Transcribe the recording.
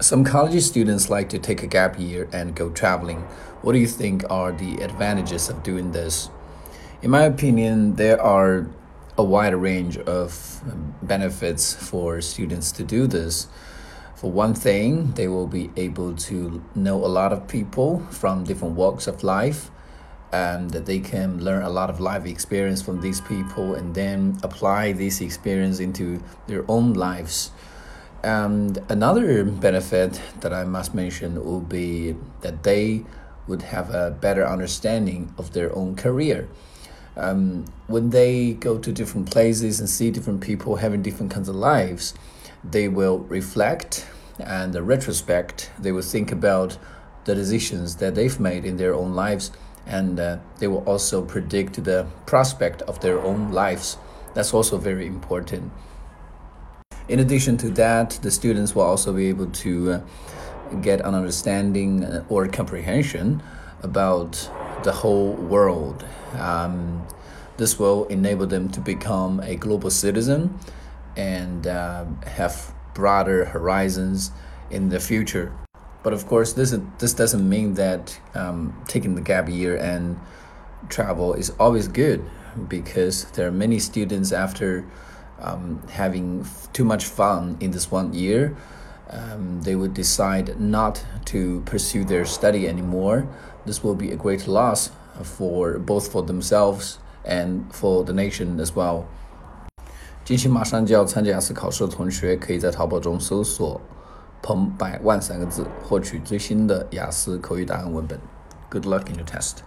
Some college students like to take a gap year and go traveling. What do you think are the advantages of doing this? In my opinion, there are a wide range of benefits for students to do this. For one thing, they will be able to know a lot of people from different walks of life and that they can learn a lot of life experience from these people and then apply this experience into their own lives. And another benefit that I must mention would be that they would have a better understanding of their own career. Um, when they go to different places and see different people having different kinds of lives, they will reflect and retrospect. They will think about the decisions that they've made in their own lives, and uh, they will also predict the prospect of their own lives. That's also very important. In addition to that, the students will also be able to uh, get an understanding uh, or comprehension about the whole world. Um, this will enable them to become a global citizen and uh, have broader horizons in the future. But of course, this this doesn't mean that um, taking the gap year and travel is always good, because there are many students after um, having too much fun in this one year, um, they would decide not to pursue their study anymore. This will be a great loss for both for themselves and for the nation as well. 近期马上就要参加雅思考试的同学，可以在淘宝中搜索“彭百万”三个字，获取最新的雅思口语答案文本。Good luck in your test.